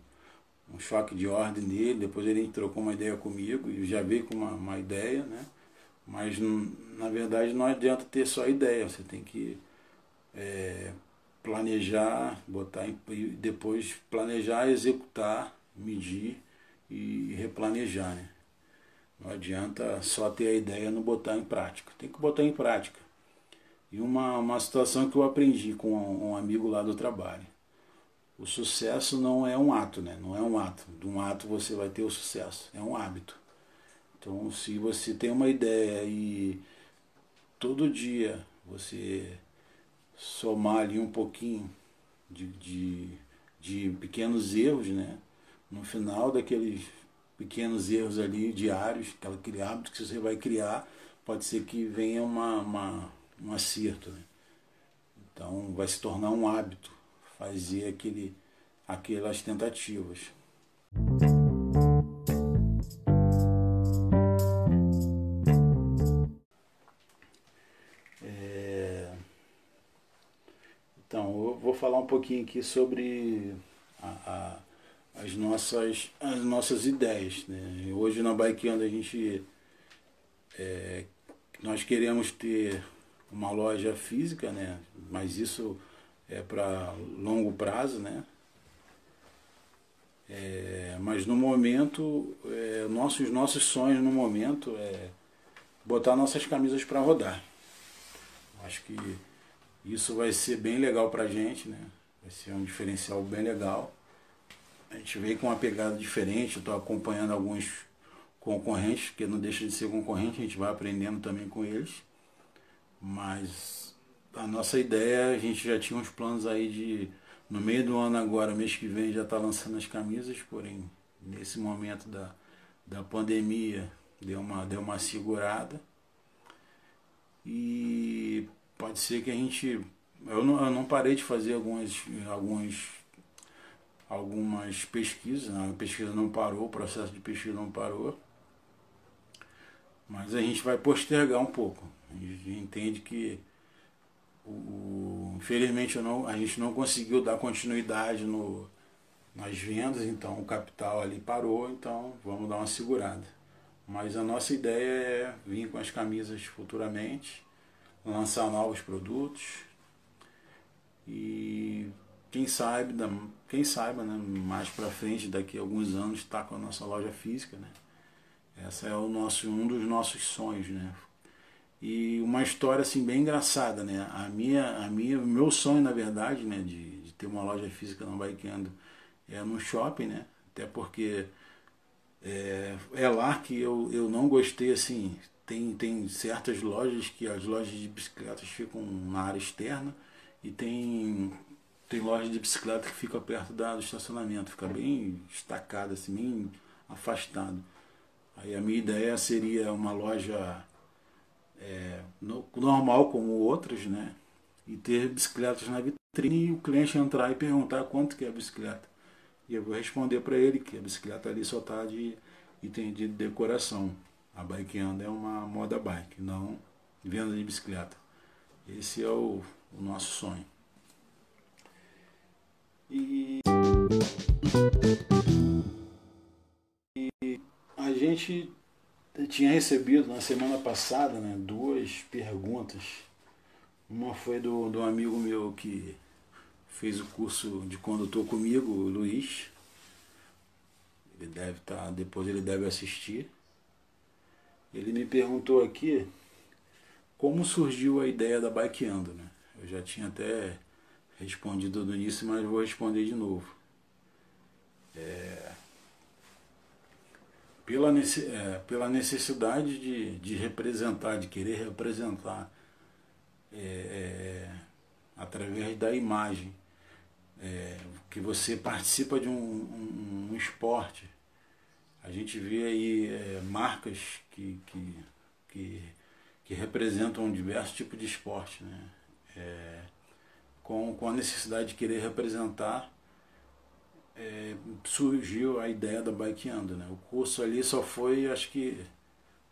um choque de ordem nele, depois ele trocou uma ideia comigo e já veio com uma, uma ideia, né? Mas na verdade não adianta ter só ideia, você tem que é, planejar, botar e depois planejar, executar, medir e replanejar, né? Não adianta só ter a ideia e não botar em prática. Tem que botar em prática. E uma, uma situação que eu aprendi com um amigo lá do trabalho o sucesso não é um ato, né? Não é um ato. De um ato você vai ter o sucesso. É um hábito. Então, se você tem uma ideia e todo dia você somar ali um pouquinho de, de, de pequenos erros, né? No final daqueles pequenos erros ali diários, aquele hábito que você vai criar, pode ser que venha uma, uma, um acerto. Né? Então, vai se tornar um hábito fazer aquele, aquelas tentativas. Então, eu vou falar um pouquinho aqui sobre a, a, as, nossas, as nossas ideias. Né? Hoje na Bikeando a gente é, nós queremos ter uma loja física, né? mas isso é para longo prazo, né? É, mas no momento, é, nossos, nossos sonhos no momento é botar nossas camisas para rodar. Acho que isso vai ser bem legal pra gente, né? Vai ser um diferencial bem legal. A gente veio com uma pegada diferente, eu estou acompanhando alguns concorrentes, que não deixa de ser concorrente, a gente vai aprendendo também com eles. Mas a nossa ideia, a gente já tinha uns planos aí de, no meio do ano agora, mês que vem, já tá lançando as camisas, porém, nesse momento da, da pandemia, deu uma, deu uma segurada. E pode ser que a gente. Eu não, eu não parei de fazer algumas, alguns, algumas pesquisas, né? a pesquisa não parou, o processo de pesquisa não parou. Mas a gente vai postergar um pouco. A gente entende que o, infelizmente não, a gente não conseguiu dar continuidade no, nas vendas, então o capital ali parou, então vamos dar uma segurada. Mas a nossa ideia é vir com as camisas futuramente, lançar novos produtos e quem sabe, quem saiba, né, mais para frente, daqui a alguns anos, estar tá com a nossa loja física, né? Essa é o nosso, um dos nossos sonhos, né? E uma história assim bem engraçada, né? A minha, a minha, meu sonho na verdade, né, de, de ter uma loja física no Bikeando é no shopping, né? Até porque é, é lá que eu, eu não gostei assim. Tem, tem certas lojas que as lojas de bicicletas ficam na área externa e tem tem lojas de bicicleta que ficam perto da, do estacionamento, fica bem destacado, assim, bem afastado. Aí a minha ideia seria uma loja é, no, normal como outras, né? E ter bicicletas na vitrine e o cliente entrar e perguntar quanto que é a bicicleta. E eu vou responder para ele que a bicicleta ali só está de item de decoração. A Bikeando é uma moda bike, não venda de bicicleta. Esse é o, o nosso sonho. E gente tinha recebido na semana passada né, duas perguntas. Uma foi do, do amigo meu que fez o curso de condutor comigo, o Luiz. Ele deve estar, tá, depois ele deve assistir. Ele me perguntou aqui como surgiu a ideia da Bikeando. Né? Eu já tinha até respondido no início, mas vou responder de novo. É, pela, é, pela necessidade de, de representar, de querer representar é, é, através da imagem, é, que você participa de um, um, um, esporte. A gente vê aí é, marcas que, que, que, que, representam diversos tipos de esporte, né? É, com, com a necessidade de querer representar é, surgiu a ideia da Bikeando. Né? O curso ali só foi, acho que,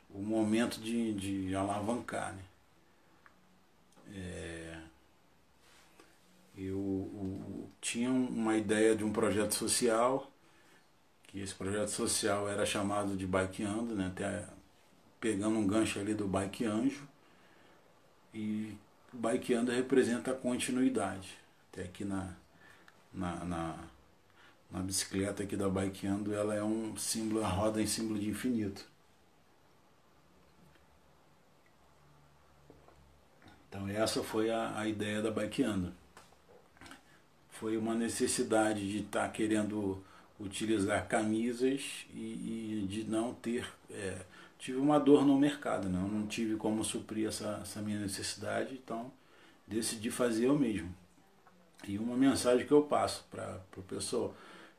o momento de, de alavancar. Né? É, eu, eu tinha uma ideia de um projeto social, que esse projeto social era chamado de Bikeando, né? Até pegando um gancho ali do Bike Anjo. E Bikeando representa a continuidade. Até aqui na, na, na na bicicleta aqui da Bikeando, ela é um símbolo, a roda em símbolo de infinito. Então essa foi a, a ideia da Bikeando. Foi uma necessidade de estar tá querendo utilizar camisas e, e de não ter. É, tive uma dor no mercado, né? eu não tive como suprir essa, essa minha necessidade, então decidi fazer eu mesmo. E uma mensagem que eu passo para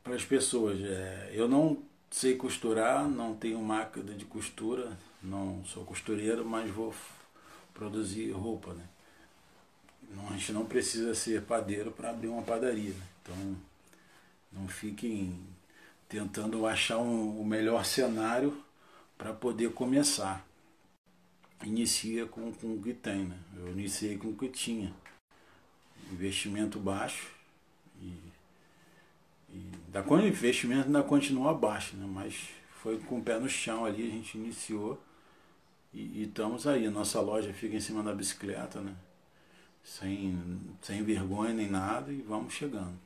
as pessoas. É, eu não sei costurar, não tenho máquina de costura, não sou costureiro, mas vou produzir roupa. Né? Não, a gente não precisa ser padeiro para abrir uma padaria. Né? Então não fiquem tentando achar um, o melhor cenário para poder começar. Inicia com, com o que tem, né? Eu iniciei com o que tinha. Investimento baixo e e da, o investimento ainda continua baixo, né? mas foi com o pé no chão ali, a gente iniciou e, e estamos aí. Nossa loja fica em cima da bicicleta, né? sem, sem vergonha nem nada, e vamos chegando.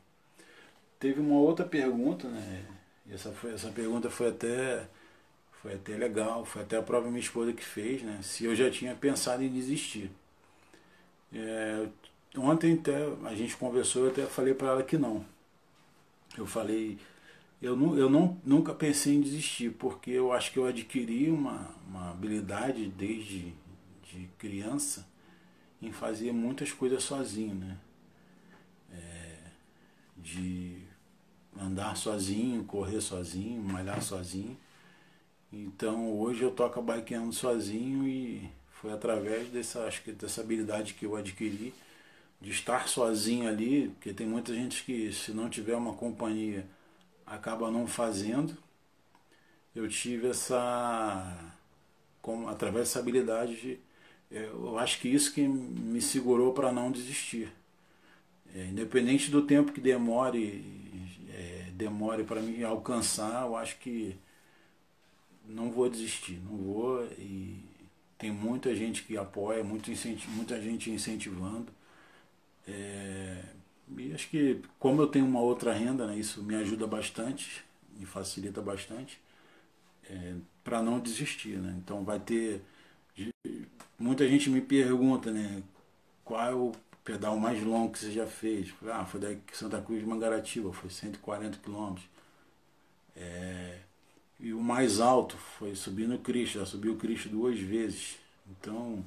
Teve uma outra pergunta, né? essa, foi, essa pergunta foi até, foi até legal, foi até a própria minha esposa que fez, né? Se eu já tinha pensado em desistir. É, ontem até a gente conversou, eu até falei para ela que não. Eu falei, eu, não, eu não, nunca pensei em desistir, porque eu acho que eu adquiri uma, uma habilidade desde de criança em fazer muitas coisas sozinho, né? É, de andar sozinho, correr sozinho, malhar sozinho. Então hoje eu toco bikeando sozinho e foi através dessa, acho que dessa habilidade que eu adquiri de estar sozinho ali, porque tem muita gente que se não tiver uma companhia acaba não fazendo. Eu tive essa, como, através dessa habilidade, de, eu acho que isso que me segurou para não desistir. É, independente do tempo que demore, é, demore para me alcançar, eu acho que não vou desistir, não vou e tem muita gente que apoia, muito muita gente incentivando. É, e acho que como eu tenho uma outra renda, né, isso me ajuda bastante, me facilita bastante, é, para não desistir. Né? Então vai ter. Muita gente me pergunta né, qual é o pedal mais longo que você já fez. Ah, foi da Santa Cruz de Mangaratiba, foi 140 quilômetros. É, e o mais alto foi subir no Cristo, já subiu o Cristo duas vezes. Então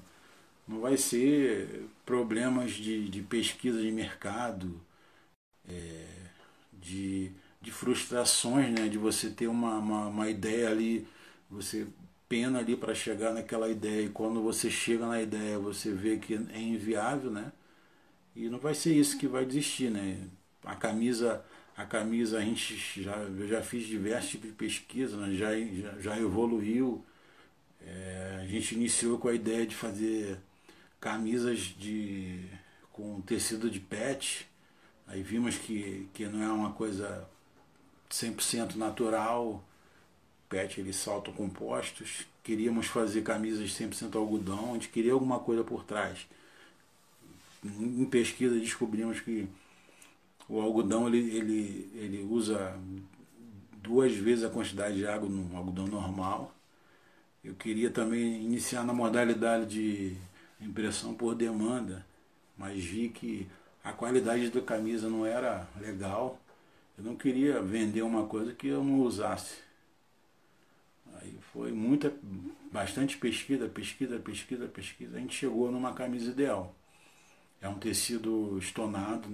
não vai ser problemas de, de pesquisa de mercado, é, de, de frustrações, né? de você ter uma, uma, uma ideia ali, você pena ali para chegar naquela ideia e quando você chega na ideia você vê que é inviável, né? E não vai ser isso que vai desistir, né? A camisa, a camisa a gente já, eu já fiz diversos tipos de pesquisa, né? já, já, já evoluiu. É, a gente iniciou com a ideia de fazer camisas de com tecido de pet. Aí vimos que, que não é uma coisa 100% natural. Pet eles saltam compostos. Queríamos fazer camisas 100% algodão, a gente queria alguma coisa por trás. Em pesquisa descobrimos que o algodão ele, ele, ele usa duas vezes a quantidade de água no algodão normal. Eu queria também iniciar na modalidade de impressão por demanda, mas vi que a qualidade da camisa não era legal. Eu não queria vender uma coisa que eu não usasse. Aí foi muita, bastante pesquisa, pesquisa, pesquisa, pesquisa. A gente chegou numa camisa ideal. É um tecido estonado.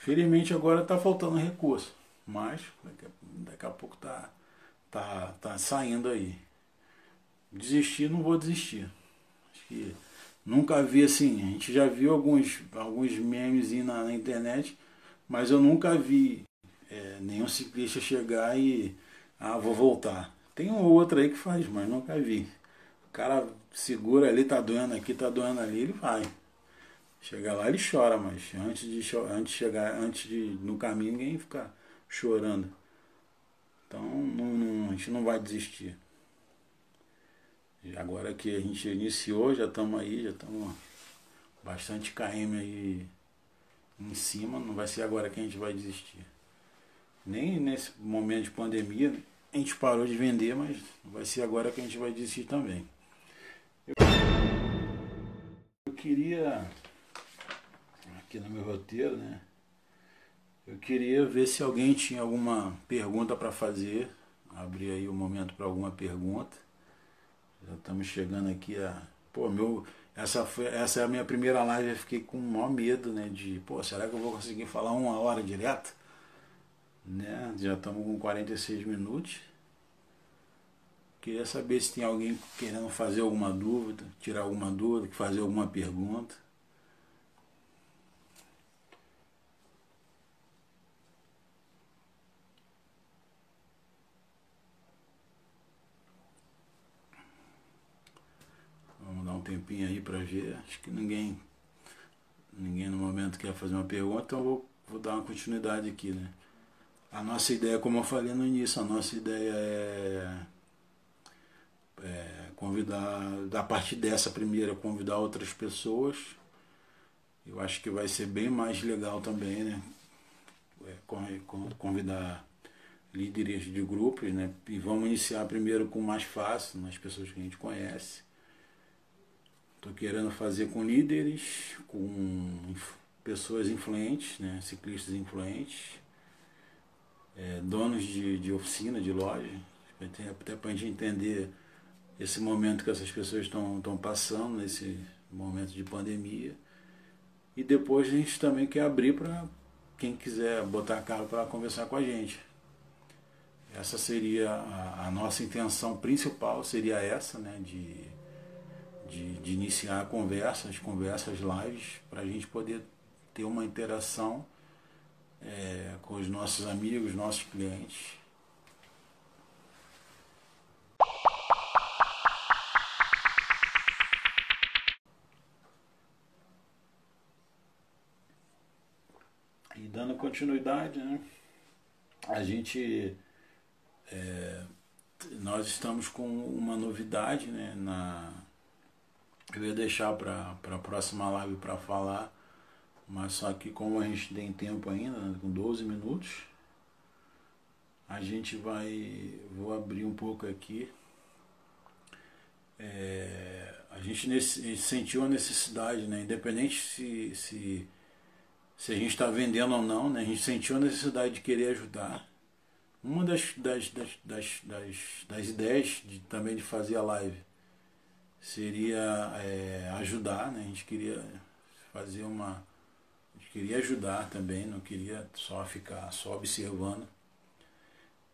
Felizmente agora está faltando recurso, mas daqui a, daqui a pouco está tá, tá saindo aí. Desistir, não vou desistir que nunca vi assim, a gente já viu alguns, alguns memes na, na internet, mas eu nunca vi é, nenhum ciclista chegar e ah, vou voltar. Tem um ou outro aí que faz, mas nunca vi. O cara segura ali, tá doendo aqui, tá doendo ali, ele vai. Chega lá ele chora, mas antes de, antes de chegar, antes de no caminho ninguém fica chorando. Então não, não, a gente não vai desistir. Agora que a gente iniciou, já estamos aí, já estamos bastante KM aí em cima, não vai ser agora que a gente vai desistir. Nem nesse momento de pandemia a gente parou de vender, mas vai ser agora que a gente vai desistir também. Eu, eu queria, aqui no meu roteiro, né? Eu queria ver se alguém tinha alguma pergunta para fazer, abrir aí o um momento para alguma pergunta. Já estamos chegando aqui a. Pô, meu. Essa, foi, essa é a minha primeira live, eu fiquei com o maior medo, né? De, pô, será que eu vou conseguir falar uma hora direto? Né? Já estamos com 46 minutos. Queria saber se tem alguém querendo fazer alguma dúvida, tirar alguma dúvida, fazer alguma pergunta. Um tempinho aí para ver. Acho que ninguém, ninguém no momento quer fazer uma pergunta, então vou, vou dar uma continuidade aqui, né? A nossa ideia, como eu falei no início, a nossa ideia é, é convidar, da parte dessa primeira, convidar outras pessoas. Eu acho que vai ser bem mais legal também, né? É, convidar líderes de grupos, né? E vamos iniciar primeiro com o mais fácil, nas pessoas que a gente conhece Estou querendo fazer com líderes, com pessoas influentes, né? ciclistas influentes, é, donos de, de oficina, de loja, até para a gente entender esse momento que essas pessoas estão passando, nesse momento de pandemia. E depois a gente também quer abrir para quem quiser botar a cara para conversar com a gente. Essa seria a, a, nossa intenção principal, seria essa, né? De, de, de iniciar conversas, conversas lives, para a gente poder ter uma interação é, com os nossos amigos, nossos clientes. E dando continuidade, né? A gente é, nós estamos com uma novidade né, na, eu ia deixar para a próxima live para falar, mas só que como a gente tem tempo ainda, né, com 12 minutos, a gente vai. Vou abrir um pouco aqui. É, a gente nesse, sentiu a necessidade, né, independente se, se, se a gente está vendendo ou não, né, a gente sentiu a necessidade de querer ajudar. Uma das, das, das, das, das, das ideias de, também de fazer a live seria é, ajudar, né? A gente queria fazer uma. A gente queria ajudar também, não queria só ficar só observando.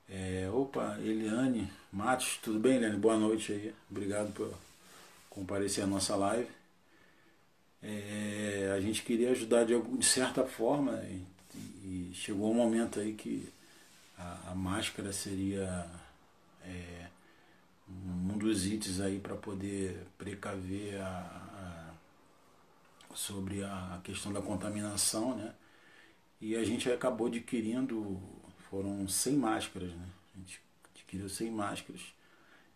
É, opa, Eliane Matos, tudo bem, Eliane? Boa noite aí. Obrigado por comparecer à nossa live. É, a gente queria ajudar de, de certa forma e, e chegou um momento aí que a, a máscara seria é, um dos itens aí para poder precaver a, a, sobre a questão da contaminação, né? E a gente acabou adquirindo, foram 100 máscaras, né? A gente adquiriu 100 máscaras.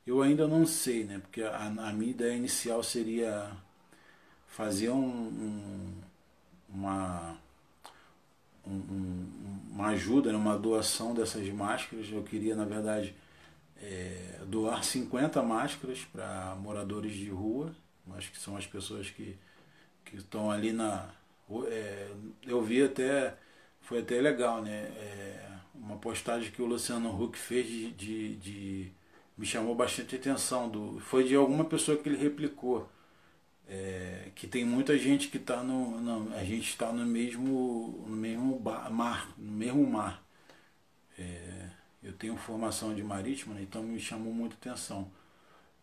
Eu ainda não sei, né? Porque a, a minha ideia inicial seria fazer um, um uma um, uma ajuda, né, uma doação dessas máscaras. Eu queria, na verdade, é, doar 50 máscaras para moradores de rua, acho que são as pessoas que, que estão ali na. É, eu vi até, foi até legal, né? É, uma postagem que o Luciano Huck fez de, de, de, me chamou bastante atenção. Do, foi de alguma pessoa que ele replicou é, que tem muita gente que está no, no, a gente está no mesmo no mesmo bar, mar no mesmo mar é, eu tenho formação de marítimo né, então me chamou muita atenção.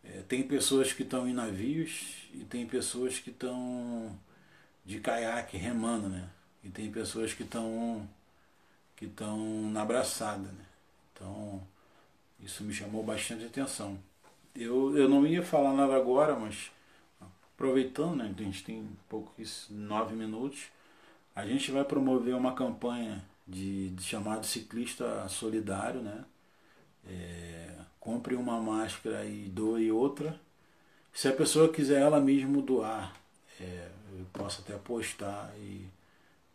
É, tem pessoas que estão em navios e tem pessoas que estão de caiaque remando né e tem pessoas que estão que estão na abraçada né. Então isso me chamou bastante atenção. Eu, eu não ia falar nada agora mas aproveitando, né, a gente tem poucos nove minutos, a gente vai promover uma campanha de, de chamado ciclista solidário, né? É, compre uma máscara e doe outra. Se a pessoa quiser ela mesmo doar, é, eu posso até postar e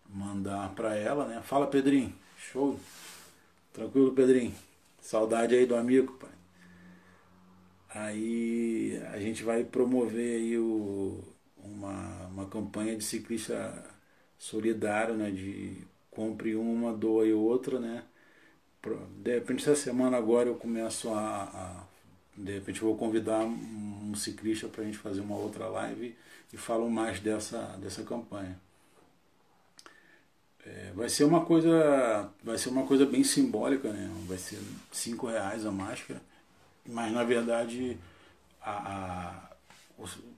mandar para ela, né? Fala Pedrinho, show, tranquilo Pedrinho, saudade aí do amigo, pai. Aí a gente vai promover aí o, uma, uma campanha de ciclista solidário, né? De compre uma, doe outra, né? De repente essa semana agora eu começo a, a de repente vou convidar um ciclista para a gente fazer uma outra live e falo mais dessa, dessa campanha. É, vai ser uma coisa vai ser uma coisa bem simbólica né vai ser cinco reais a máscara mas na verdade a, a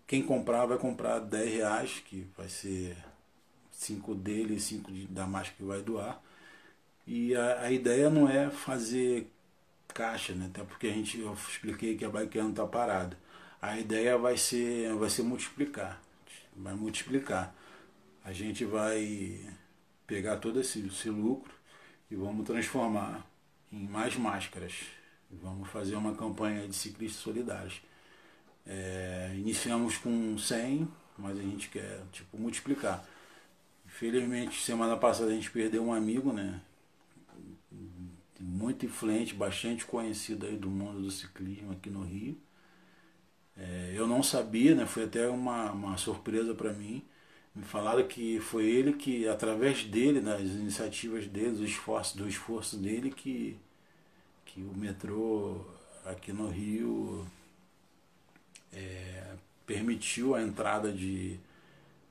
quem comprar vai comprar 10 reais, que vai ser 5 dele e 5 da máscara que vai doar. E a, a, ideia não é fazer caixa, né? Até porque a gente, eu expliquei que a bike não está parada. A ideia vai ser, vai ser multiplicar. Vai multiplicar. A gente vai pegar todo esse, esse lucro e vamos transformar em mais máscaras. Vamos fazer uma campanha de ciclistas solidários. É, iniciamos com 100, mas a gente quer tipo, multiplicar. Infelizmente, semana passada a gente perdeu um amigo, né? Muito influente, bastante conhecido aí do mundo do ciclismo aqui no Rio. É, eu não sabia, né? Foi até uma, uma surpresa para mim. Me falaram que foi ele que, através dele, das iniciativas dele, do esforço, do esforço dele, que, que o metrô aqui no Rio é, permitiu a entrada de,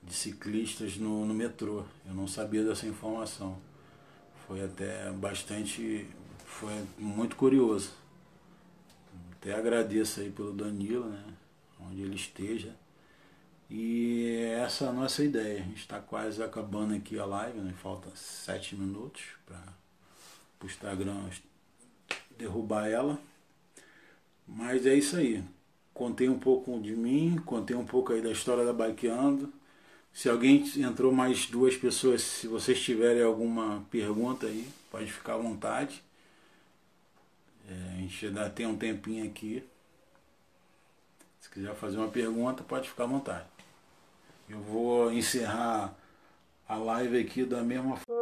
de ciclistas no, no metrô. Eu não sabia dessa informação. Foi até bastante. Foi muito curioso. Até agradeço aí pelo Danilo, né? Onde ele esteja. E essa é a nossa ideia. A gente está quase acabando aqui a live, né? Falta sete minutos para o Instagram derrubar ela. Mas é isso aí. Contei um pouco de mim, contei um pouco aí da história da Bikeando. Se alguém entrou mais duas pessoas, se vocês tiverem alguma pergunta aí, pode ficar à vontade. É, a gente ainda tem um tempinho aqui. Se quiser fazer uma pergunta, pode ficar à vontade. Eu vou encerrar a live aqui da mesma forma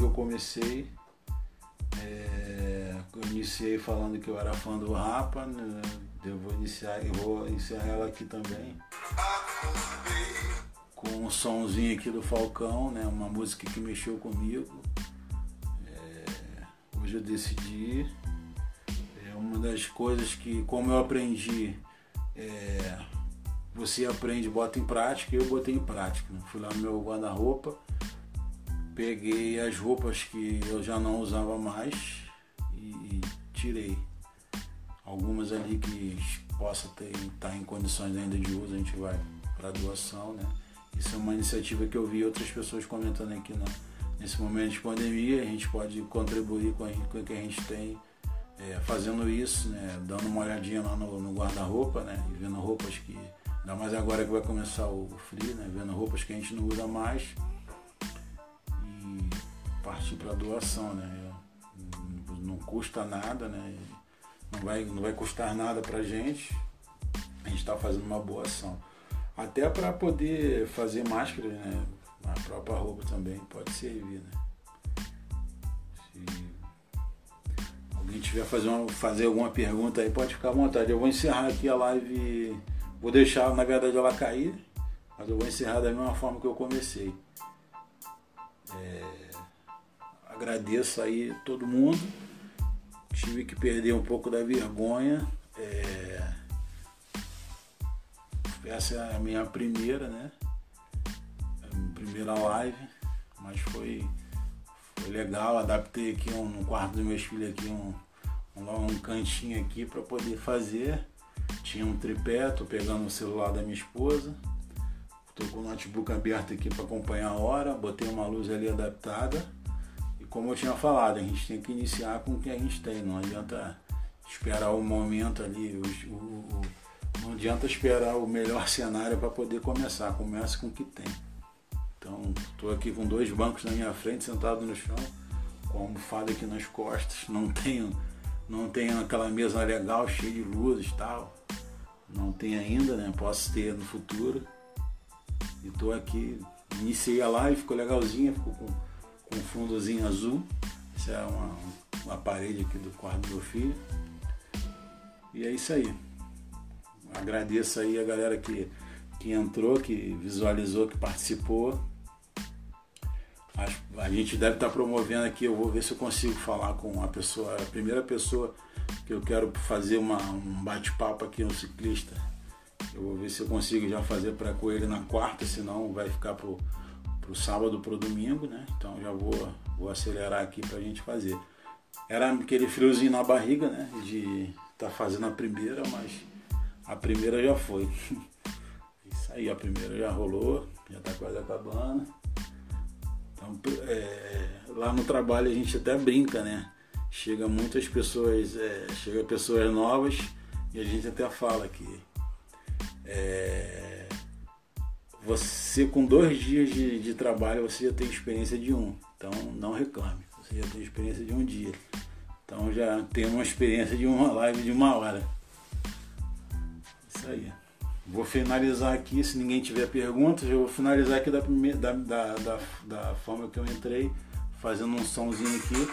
que eu comecei. É, eu iniciei falando que eu era fã do Rapa, né? eu vou iniciar, eu vou encerrar ela aqui também com um somzinho aqui do Falcão, né? Uma música que mexeu comigo. É, hoje eu decidi. É uma das coisas que, como eu aprendi, é, você aprende, bota em prática, eu botei em prática. Né? Fui lá no meu guarda-roupa, peguei as roupas que eu já não usava mais e, tirei. Algumas ali que possa ter, estar tá em condições ainda de uso, a gente vai para doação, né? Isso é uma iniciativa que eu vi outras pessoas comentando aqui né? nesse momento de pandemia. A gente pode contribuir com, a, com o que a gente tem é, fazendo isso, né? dando uma olhadinha lá no, no guarda-roupa, né? E vendo roupas que. Ainda mais agora que vai começar o, frio, né? Vendo roupas que a gente não usa mais partir para doação, né? Não, custa nada, né? Não vai, não vai custar nada pra gente. A gente está fazendo uma boa ação. Até para poder fazer máscara, né? A própria roupa também pode servir, né? Se alguém tiver fazer, uma, fazer alguma pergunta aí, pode ficar à vontade. Eu vou encerrar aqui a live, vou deixar, na verdade, ela cair, mas eu vou encerrar da mesma forma que eu comecei. É, agradeço aí todo mundo. Tive que perder um pouco da vergonha. É, essa é a minha primeira, né? Primeira live, mas foi, foi legal. Adaptei aqui um, no quarto dos meus filhos aqui um, um, um cantinho aqui para poder fazer. Tinha um tripé, tô pegando o celular da minha esposa. Tô com o notebook aberto aqui para acompanhar a hora, botei uma luz ali adaptada. Como eu tinha falado, a gente tem que iniciar com o que a gente tem, não adianta esperar o momento ali, o, o, não adianta esperar o melhor cenário para poder começar, comece com o que tem. Então, estou aqui com dois bancos na minha frente, sentado no chão, com a almofada aqui nas costas, não tenho, não tenho aquela mesa legal, cheia de luzes e tal. Não tenho ainda, né? Posso ter no futuro. E estou aqui, iniciei a live, ficou legalzinha, ficou com, com um fundozinho azul. Essa é uma, uma parede aqui do quarto do meu filho. E é isso aí. Agradeço aí a galera que, que entrou, que visualizou, que participou. A, a gente deve estar promovendo aqui, eu vou ver se eu consigo falar com a pessoa, a primeira pessoa que eu quero fazer uma, um bate-papo aqui no ciclista. Eu vou ver se eu consigo já fazer para com ele na quarta, senão vai ficar pro, pro sábado pro domingo, né? Então já vou, vou acelerar aqui para a gente fazer. Era aquele friozinho na barriga, né? De tá fazendo a primeira, mas a primeira já foi. Isso aí, a primeira já rolou, já está quase acabando. Então, é, lá no trabalho a gente até brinca, né? Chega muitas pessoas, é, chega pessoas novas e a gente até fala que é, você com dois dias de, de trabalho você já tem experiência de um. Então não reclame, você já tem experiência de um dia. Então já tem uma experiência de uma live de uma hora. Isso aí. Vou finalizar aqui, se ninguém tiver perguntas, eu vou finalizar aqui da, primeira, da, da, da, da forma que eu entrei, fazendo um somzinho aqui.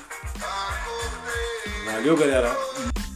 Valeu, galera!